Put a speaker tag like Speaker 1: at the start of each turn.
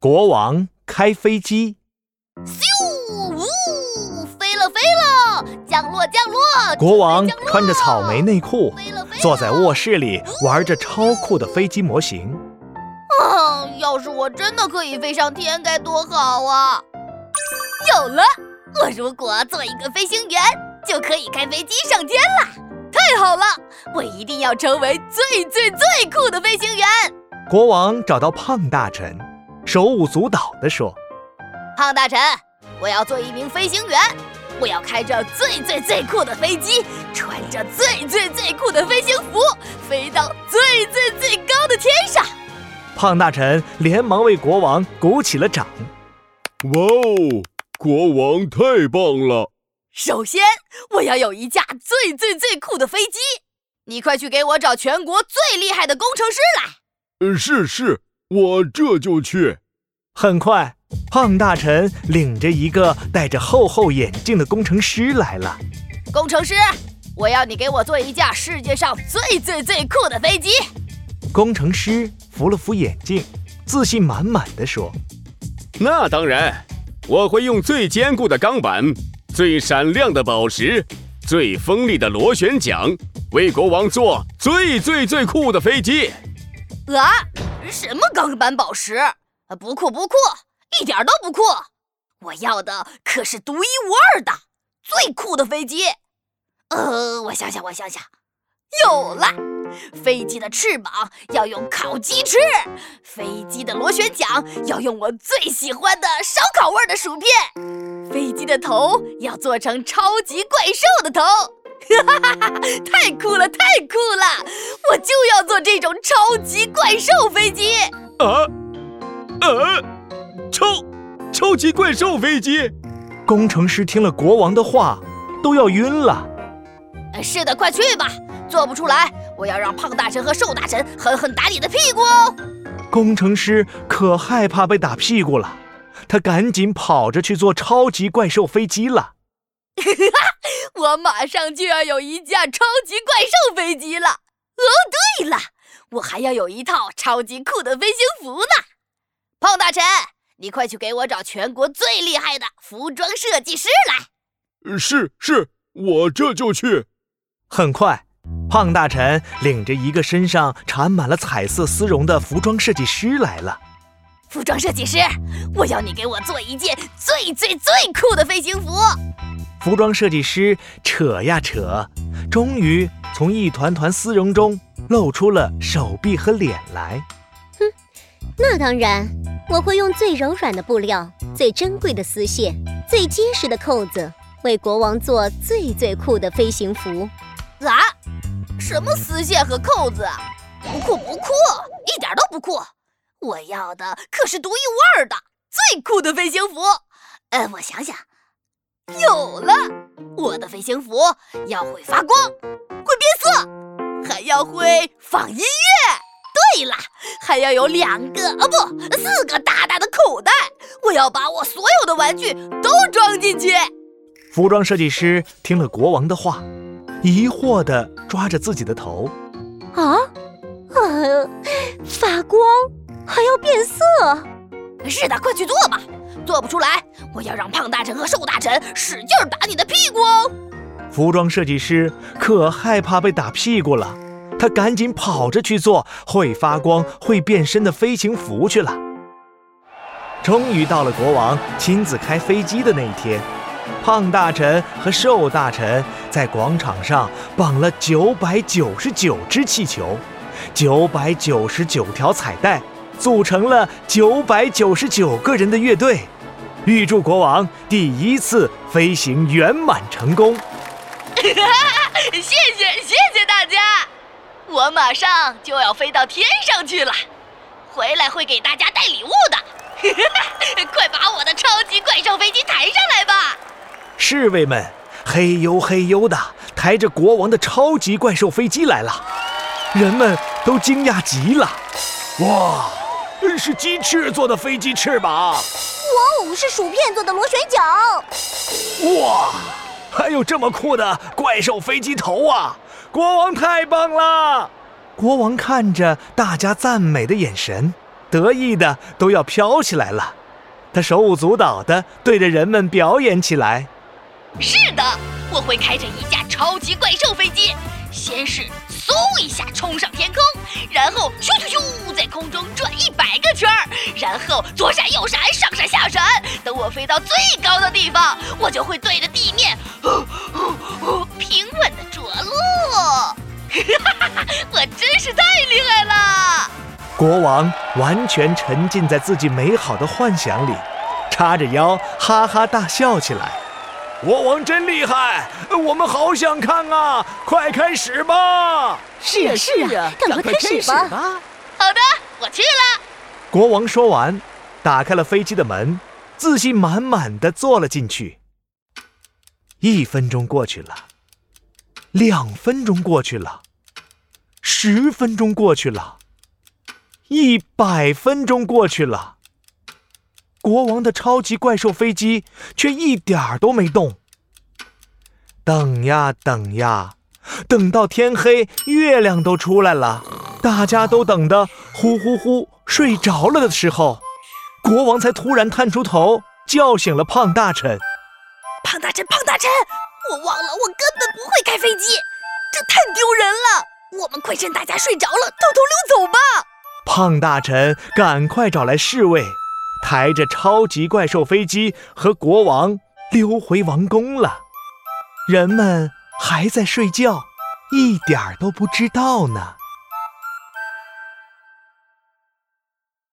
Speaker 1: 国王开飞机，
Speaker 2: 咻呜，飞了飞了，降落降落。
Speaker 1: 国王穿着草莓内裤，
Speaker 2: 飞了飞了
Speaker 1: 坐在卧室里玩着超酷的飞机模型。
Speaker 2: 啊！要是我真的可以飞上天，该多好啊！有了，我如果做一个飞行员，就可以开飞机上天了。太好了，我一定要成为最最最酷的飞行员。
Speaker 1: 国王找到胖大臣，手舞足蹈地说
Speaker 2: 胖大臣，我要做一名飞行员，我要开着最最最酷的飞机，穿着最最最酷的飞行服，飞到最最最高的天上。：“
Speaker 1: 胖大臣连忙为国王鼓起了掌。
Speaker 3: 哇哦，国王太棒了！
Speaker 2: 首先，我要有一架最最最酷的飞机。你快去给我找全国最厉害的工程师来。
Speaker 3: 呃，是是，我这就去。
Speaker 1: 很快，胖大臣领着一个戴着厚厚眼镜的工程师来了。
Speaker 2: 工程师，我要你给我做一架世界上最最最酷的飞机。
Speaker 1: 工程师扶了扶眼镜，自信满满的说
Speaker 4: 那当然，我会用最坚固的钢板、最闪亮的宝石、最锋利的螺旋桨，为国王做最最最酷的飞机。
Speaker 2: 啊，什么钢板宝石？不酷不酷，一点都不酷！我要的可是独一无二的最酷的飞机。呃，我想想，我想想，有了！飞机的翅膀要用烤鸡翅，飞机的螺旋桨要用我最喜欢的烧烤味的薯片，飞机的头要做成超级怪兽的头。哈哈哈哈！太酷了，太酷了！我就要坐这种超级怪兽飞机。
Speaker 4: 啊啊！超超级怪兽飞机！：“
Speaker 1: 工程师听了国王的话，都要晕了。
Speaker 2: 呃是的，快去吧！做不出来，我要让胖大臣和瘦大臣狠狠打你的屁股哦！”
Speaker 1: 工程师可害怕被打屁股了，他赶紧跑着去坐超级怪兽飞机了。
Speaker 2: 我马上就要有一架超级怪兽飞机了。哦，对了，我还要有一套超级酷的飞行服呢。胖大臣，你快去给我找全国最厉害的服装设计师来。
Speaker 3: 呃是是，我这就去。
Speaker 1: 很快，胖大臣领着一个身上缠满了彩色丝绒的服装设计师来了。
Speaker 2: 服装设计师，我要你给我做一件最最最酷的飞行服。
Speaker 1: 服装设计师扯呀扯，终于从一团团丝绒中露出了手臂和脸来。
Speaker 5: 哼那当然，我会用最柔软的布料、最珍贵的丝线、最结实的扣子，为国王做最最酷的飞行服。
Speaker 2: 啊？什么丝线和扣子啊？不酷不酷，一点都不酷！我要的可是独一无二的最酷的飞行服。呃，我想想，有了！我的飞行服要会发光，会变色，还要会放音乐。对了，还要有两个啊不，四个大大的口袋。我要把我所有的玩具都装进去。
Speaker 1: 服装设计师听了国王的话，疑惑地抓着自己的头。
Speaker 5: 啊，呃，发光还要变色，
Speaker 2: 是的，快去做吧！做不出来，我要让胖大臣和瘦大臣使劲打你的屁股哦！
Speaker 1: 服装设计师可害怕被打屁股了，他赶紧跑着去做会发光、会变身的飞行服去了。终于到了国王亲自开飞机的那一天，胖大臣和瘦大臣在广场上绑了九百九十九只气球，九百九十九条彩带，组成了九百九十九个人的乐队。预祝国王第一次飞行圆满成功！
Speaker 2: 谢谢谢谢大家，我马上就要飞到天上去了，回来会给大家带礼物的。快把我的超级怪兽飞机抬上来吧！
Speaker 1: 侍卫们嘿呦嘿呦的抬着国王的超级怪兽飞机来了，人们都惊讶极了。哇，是鸡翅做的飞机翅膀！
Speaker 5: 哇哦，是薯片做的螺旋桨。
Speaker 1: 哇，还有这么酷的怪兽飞机头啊！国王太棒了！国王看着大家赞美的眼神，得意的都要飘起来了。他手舞足蹈的对着人们表演起来。
Speaker 2: 是的，我会开着一架超级怪兽飞机，先是嗖一下冲上天空，然后咻咻咻在空中转一百个圈儿，然后左闪右闪上闪下闪。等我飞到最高的地方，我就会对着地面，呼呼呼，平稳的着陆。哈哈哈！我真是太厉害了！
Speaker 1: 国王完全沉浸在自己美好的幻想里，叉着腰哈哈大笑起来。国王真厉害，我们好想看啊！快开始吧！
Speaker 5: 是啊是啊，赶快开始吧！
Speaker 2: 好的，我去了。
Speaker 1: 国王说完，打开了飞机的门，自信满满的坐了进去。一分钟过去了。两分钟过去了，十分钟过去了，一百分钟过去了。国王的超级怪兽飞机却一点儿都没动。等呀等呀，等到天黑，月亮都出来了，大家都等得呼呼呼睡着了的时候，国王才突然探出头，叫醒了胖大臣。
Speaker 2: 胖大臣，胖大臣。我忘了，我根本不会开飞机，这太丢人了。我们快趁大家睡着了，偷偷溜走吧。
Speaker 1: 胖大臣赶快找来侍卫，抬着超级怪兽飞机和国王溜回王宫了。人们还在睡觉，一点儿都不知道呢。